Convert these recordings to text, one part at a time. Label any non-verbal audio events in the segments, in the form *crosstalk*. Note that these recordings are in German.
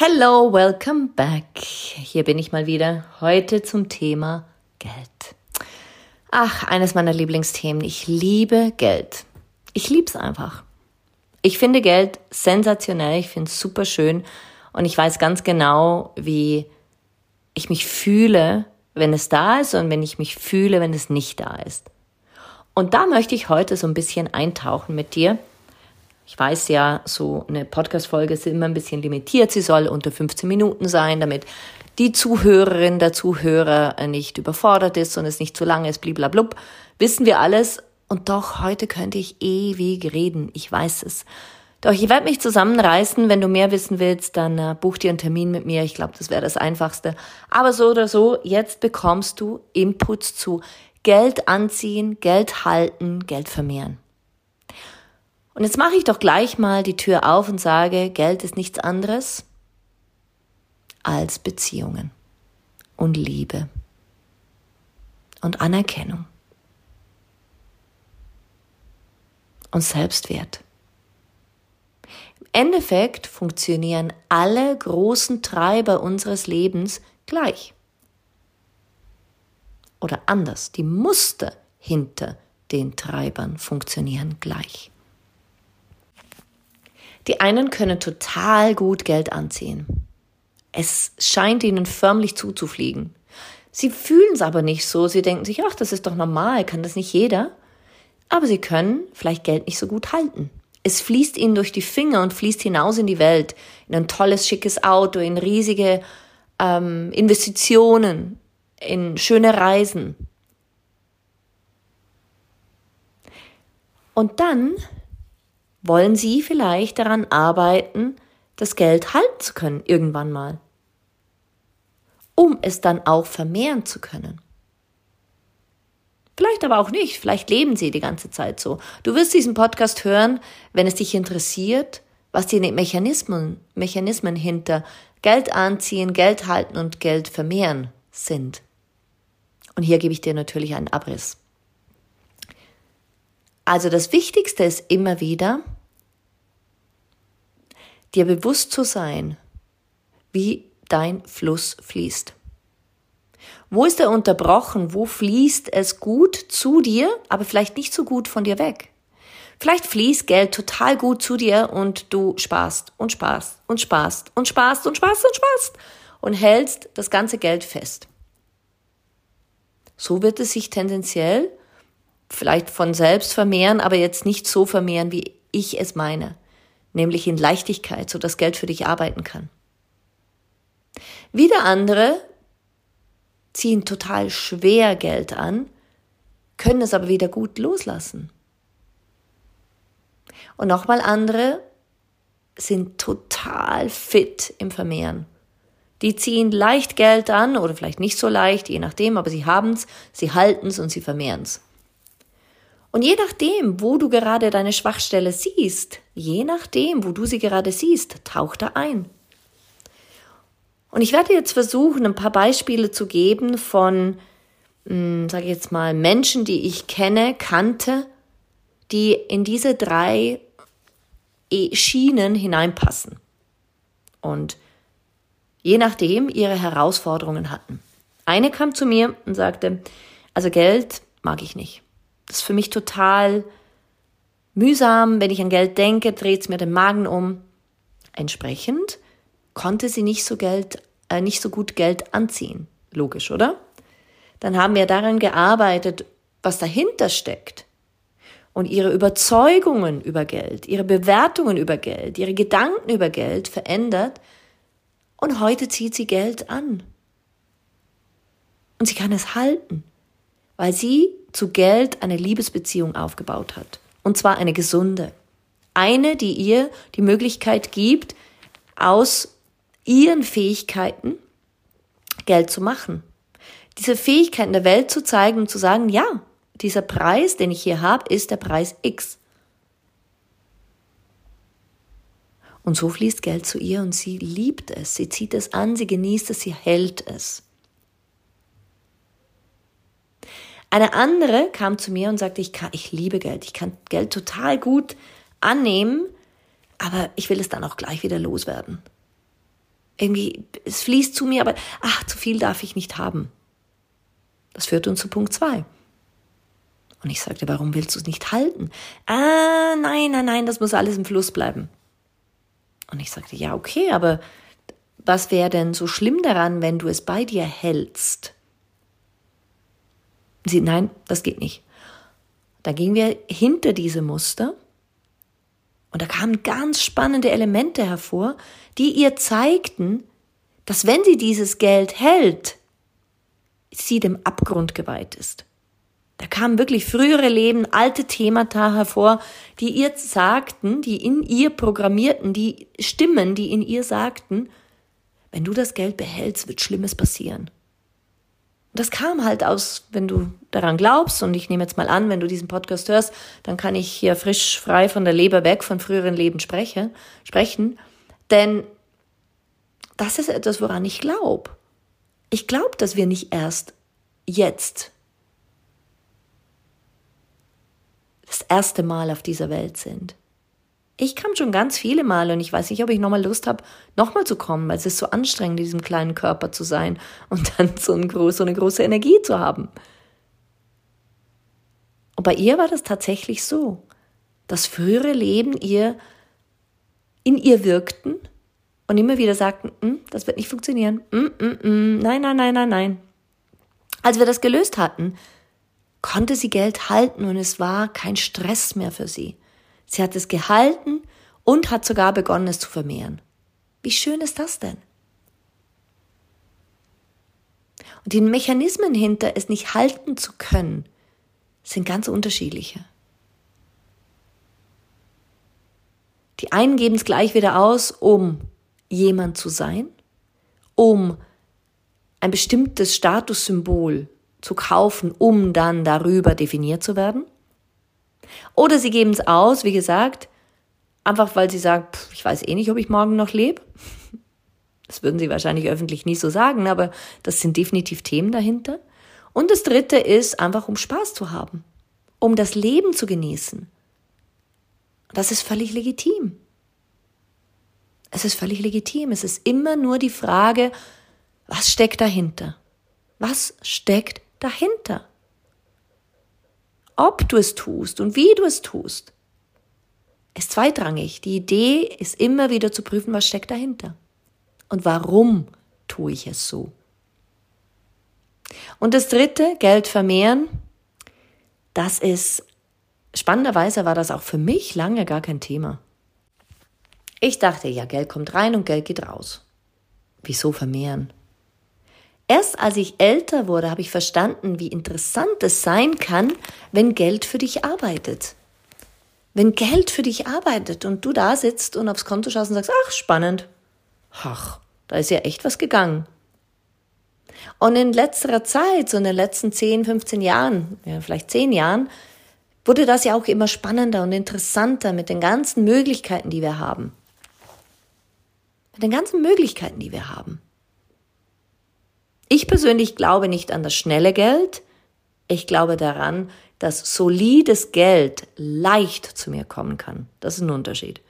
Hello, welcome back. Hier bin ich mal wieder. Heute zum Thema Geld. Ach, eines meiner Lieblingsthemen. Ich liebe Geld. Ich liebe es einfach. Ich finde Geld sensationell. Ich finde es super schön. Und ich weiß ganz genau, wie ich mich fühle, wenn es da ist und wenn ich mich fühle, wenn es nicht da ist. Und da möchte ich heute so ein bisschen eintauchen mit dir ich weiß ja, so eine Podcast-Folge ist immer ein bisschen limitiert. Sie soll unter 15 Minuten sein, damit die Zuhörerin, der Zuhörer nicht überfordert ist und es nicht zu lang ist, bliblablub. Wissen wir alles. Und doch, heute könnte ich ewig reden. Ich weiß es. Doch ich werde mich zusammenreißen. Wenn du mehr wissen willst, dann äh, buch dir einen Termin mit mir. Ich glaube, das wäre das Einfachste. Aber so oder so, jetzt bekommst du Inputs zu Geld anziehen, Geld halten, Geld vermehren. Und jetzt mache ich doch gleich mal die Tür auf und sage, Geld ist nichts anderes als Beziehungen und Liebe und Anerkennung und Selbstwert. Im Endeffekt funktionieren alle großen Treiber unseres Lebens gleich. Oder anders, die Muster hinter den Treibern funktionieren gleich. Die einen können total gut Geld anziehen. Es scheint ihnen förmlich zuzufliegen. Sie fühlen es aber nicht so. Sie denken sich, ach, das ist doch normal, kann das nicht jeder? Aber sie können vielleicht Geld nicht so gut halten. Es fließt ihnen durch die Finger und fließt hinaus in die Welt, in ein tolles, schickes Auto, in riesige ähm, Investitionen, in schöne Reisen. Und dann wollen Sie vielleicht daran arbeiten, das Geld halten zu können irgendwann mal, um es dann auch vermehren zu können. Vielleicht aber auch nicht, vielleicht leben Sie die ganze Zeit so. Du wirst diesen Podcast hören, wenn es dich interessiert, was die Mechanismen, Mechanismen hinter Geld anziehen, Geld halten und Geld vermehren sind. Und hier gebe ich dir natürlich einen Abriss. Also das Wichtigste ist immer wieder, dir bewusst zu sein, wie dein Fluss fließt. Wo ist er unterbrochen? Wo fließt es gut zu dir, aber vielleicht nicht so gut von dir weg? Vielleicht fließt Geld total gut zu dir und du sparst und sparst und sparst und sparst und sparst und sparst und hältst das ganze Geld fest. So wird es sich tendenziell vielleicht von selbst vermehren, aber jetzt nicht so vermehren, wie ich es meine, nämlich in Leichtigkeit, so dass Geld für dich arbeiten kann. Wieder andere ziehen total schwer Geld an, können es aber wieder gut loslassen. Und nochmal andere sind total fit im Vermehren. Die ziehen leicht Geld an oder vielleicht nicht so leicht, je nachdem, aber sie haben's, sie halten's und sie vermehren's. Und je nachdem, wo du gerade deine Schwachstelle siehst, je nachdem, wo du sie gerade siehst, taucht er ein. Und ich werde jetzt versuchen, ein paar Beispiele zu geben von, hm, sage ich jetzt mal, Menschen, die ich kenne, kannte, die in diese drei e- Schienen hineinpassen. Und je nachdem ihre Herausforderungen hatten. Eine kam zu mir und sagte, also Geld mag ich nicht. Das ist für mich total mühsam. Wenn ich an Geld denke, dreht es mir den Magen um. Entsprechend konnte sie nicht so Geld äh, nicht so gut Geld anziehen. Logisch, oder? Dann haben wir daran gearbeitet, was dahinter steckt. Und ihre Überzeugungen über Geld, ihre Bewertungen über Geld, ihre Gedanken über Geld verändert. Und heute zieht sie Geld an. Und sie kann es halten, weil sie zu Geld eine Liebesbeziehung aufgebaut hat. Und zwar eine gesunde. Eine, die ihr die Möglichkeit gibt, aus ihren Fähigkeiten Geld zu machen. Diese Fähigkeiten der Welt zu zeigen und zu sagen, ja, dieser Preis, den ich hier habe, ist der Preis X. Und so fließt Geld zu ihr und sie liebt es, sie zieht es an, sie genießt es, sie hält es. Eine andere kam zu mir und sagte, ich, kann, ich liebe Geld, ich kann Geld total gut annehmen, aber ich will es dann auch gleich wieder loswerden. Irgendwie, es fließt zu mir, aber ach, zu viel darf ich nicht haben. Das führt uns zu Punkt zwei. Und ich sagte, warum willst du es nicht halten? Ah, nein, nein, nein, das muss alles im Fluss bleiben. Und ich sagte, ja, okay, aber was wäre denn so schlimm daran, wenn du es bei dir hältst? Sie, nein, das geht nicht. Da gingen wir hinter diese Muster und da kamen ganz spannende Elemente hervor, die ihr zeigten, dass wenn sie dieses Geld hält, sie dem Abgrund geweiht ist. Da kamen wirklich frühere Leben, alte Themata hervor, die ihr sagten, die in ihr programmierten, die Stimmen, die in ihr sagten, wenn du das Geld behältst, wird Schlimmes passieren. Das kam halt aus, wenn du daran glaubst, und ich nehme jetzt mal an, wenn du diesen Podcast hörst, dann kann ich hier frisch, frei von der Leber weg, von früheren Leben sprechen, sprechen. Denn das ist etwas, woran ich glaube. Ich glaube, dass wir nicht erst jetzt das erste Mal auf dieser Welt sind. Ich kam schon ganz viele Male und ich weiß nicht, ob ich nochmal Lust habe, nochmal zu kommen, weil es ist so anstrengend, in diesem kleinen Körper zu sein *laughs* und dann so, ein, so eine große Energie zu haben. Und bei ihr war das tatsächlich so, dass frühere Leben ihr in ihr wirkten und immer wieder sagten, hm, das wird nicht funktionieren, hm, hm, nein, nein, nein, nein, nein. Als wir das gelöst hatten, konnte sie Geld halten und es war kein Stress mehr für sie. Sie hat es gehalten und hat sogar begonnen, es zu vermehren. Wie schön ist das denn? Und die Mechanismen hinter es nicht halten zu können, sind ganz unterschiedliche. Die einen geben es gleich wieder aus, um jemand zu sein, um ein bestimmtes Statussymbol zu kaufen, um dann darüber definiert zu werden. Oder sie geben es aus, wie gesagt, einfach weil sie sagen, pff, ich weiß eh nicht, ob ich morgen noch lebe. Das würden sie wahrscheinlich öffentlich nie so sagen, aber das sind definitiv Themen dahinter. Und das dritte ist einfach, um Spaß zu haben, um das Leben zu genießen. Das ist völlig legitim. Es ist völlig legitim. Es ist immer nur die Frage, was steckt dahinter? Was steckt dahinter? Ob du es tust und wie du es tust, ist zweitrangig. Die Idee ist immer wieder zu prüfen, was steckt dahinter. Und warum tue ich es so? Und das dritte, Geld vermehren, das ist, spannenderweise war das auch für mich lange gar kein Thema. Ich dachte, ja, Geld kommt rein und Geld geht raus. Wieso vermehren? Erst als ich älter wurde, habe ich verstanden, wie interessant es sein kann, wenn Geld für dich arbeitet. Wenn Geld für dich arbeitet und du da sitzt und aufs Konto schaust und sagst, ach, spannend. Ach, da ist ja echt was gegangen. Und in letzterer Zeit, so in den letzten 10, 15 Jahren, ja, vielleicht 10 Jahren, wurde das ja auch immer spannender und interessanter mit den ganzen Möglichkeiten, die wir haben. Mit den ganzen Möglichkeiten, die wir haben. Ich persönlich glaube nicht an das schnelle Geld. Ich glaube daran, dass solides Geld leicht zu mir kommen kann. Das ist ein Unterschied.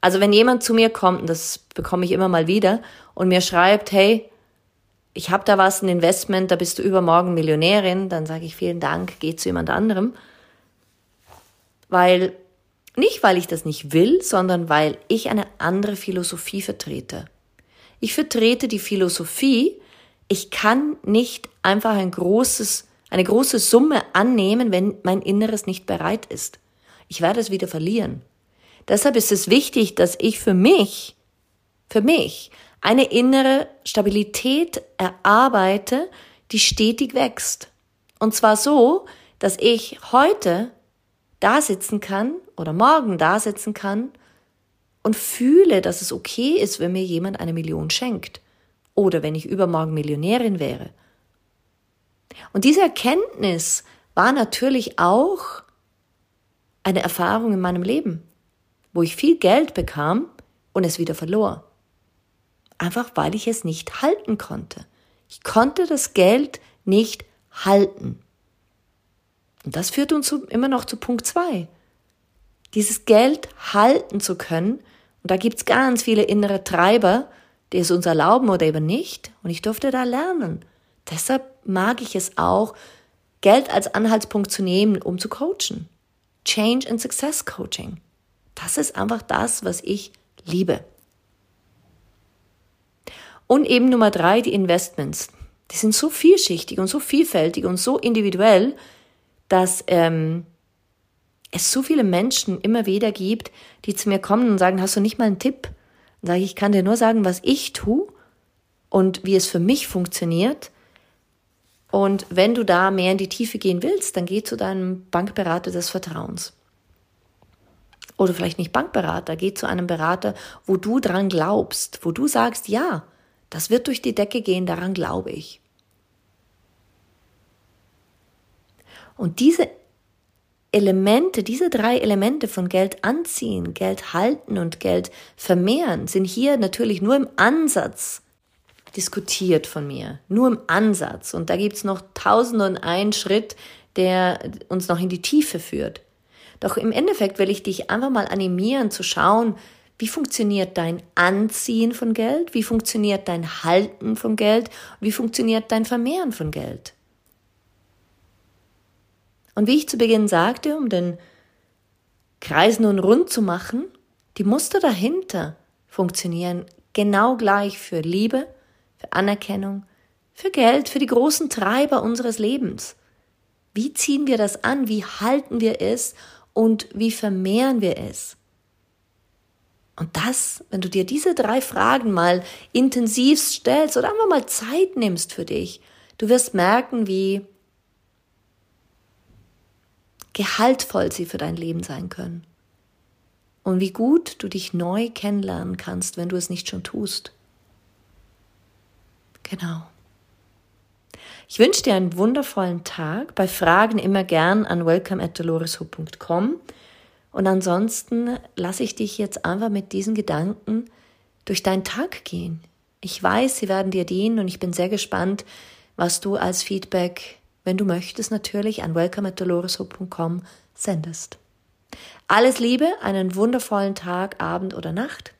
Also wenn jemand zu mir kommt, und das bekomme ich immer mal wieder, und mir schreibt, hey, ich habe da was, ein Investment, da bist du übermorgen Millionärin, dann sage ich vielen Dank, geh zu jemand anderem. Weil, nicht weil ich das nicht will, sondern weil ich eine andere Philosophie vertrete. Ich vertrete die Philosophie, ich kann nicht einfach ein großes, eine große Summe annehmen, wenn mein Inneres nicht bereit ist. Ich werde es wieder verlieren. Deshalb ist es wichtig, dass ich für mich, für mich eine innere Stabilität erarbeite, die stetig wächst. Und zwar so, dass ich heute da sitzen kann oder morgen da sitzen kann und fühle, dass es okay ist, wenn mir jemand eine Million schenkt oder wenn ich übermorgen Millionärin wäre. Und diese Erkenntnis war natürlich auch eine Erfahrung in meinem Leben, wo ich viel Geld bekam und es wieder verlor. Einfach weil ich es nicht halten konnte. Ich konnte das Geld nicht halten. Und das führt uns immer noch zu Punkt zwei. Dieses Geld halten zu können, und da gibt's ganz viele innere Treiber, die es uns erlauben oder eben nicht, und ich durfte da lernen. Deshalb mag ich es auch, Geld als Anhaltspunkt zu nehmen, um zu coachen. Change and Success Coaching. Das ist einfach das, was ich liebe. Und eben Nummer drei, die Investments. Die sind so vielschichtig und so vielfältig und so individuell, dass ähm, es so viele Menschen immer wieder gibt, die zu mir kommen und sagen, hast du nicht mal einen Tipp? Dann sage ich, ich kann dir nur sagen, was ich tue und wie es für mich funktioniert. Und wenn du da mehr in die Tiefe gehen willst, dann geh zu deinem Bankberater des Vertrauens. Oder vielleicht nicht Bankberater, geh zu einem Berater, wo du dran glaubst, wo du sagst, ja, das wird durch die Decke gehen, daran glaube ich. Und diese Elemente, diese drei Elemente von Geld anziehen, Geld halten und Geld vermehren, sind hier natürlich nur im Ansatz diskutiert von mir. Nur im Ansatz. Und da gibt's noch tausend und einen Schritt, der uns noch in die Tiefe führt. Doch im Endeffekt will ich dich einfach mal animieren zu schauen, wie funktioniert dein Anziehen von Geld? Wie funktioniert dein Halten von Geld? Wie funktioniert dein Vermehren von Geld? Und wie ich zu Beginn sagte, um den Kreis nun rund zu machen, die Muster dahinter funktionieren genau gleich für Liebe, für Anerkennung, für Geld, für die großen Treiber unseres Lebens. Wie ziehen wir das an? Wie halten wir es? Und wie vermehren wir es? Und das, wenn du dir diese drei Fragen mal intensiv stellst oder einfach mal Zeit nimmst für dich, du wirst merken, wie gehaltvoll sie für dein Leben sein können. Und wie gut du dich neu kennenlernen kannst, wenn du es nicht schon tust. Genau. Ich wünsche dir einen wundervollen Tag. Bei Fragen immer gern an welcome@doloresho.com. Und ansonsten lasse ich dich jetzt einfach mit diesen Gedanken durch deinen Tag gehen. Ich weiß, sie werden dir dienen und ich bin sehr gespannt, was du als Feedback wenn du möchtest, natürlich an welcome.doloreshope.com sendest. Alles Liebe, einen wundervollen Tag, Abend oder Nacht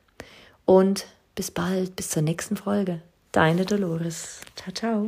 und bis bald, bis zur nächsten Folge. Deine Dolores. Ciao, ciao.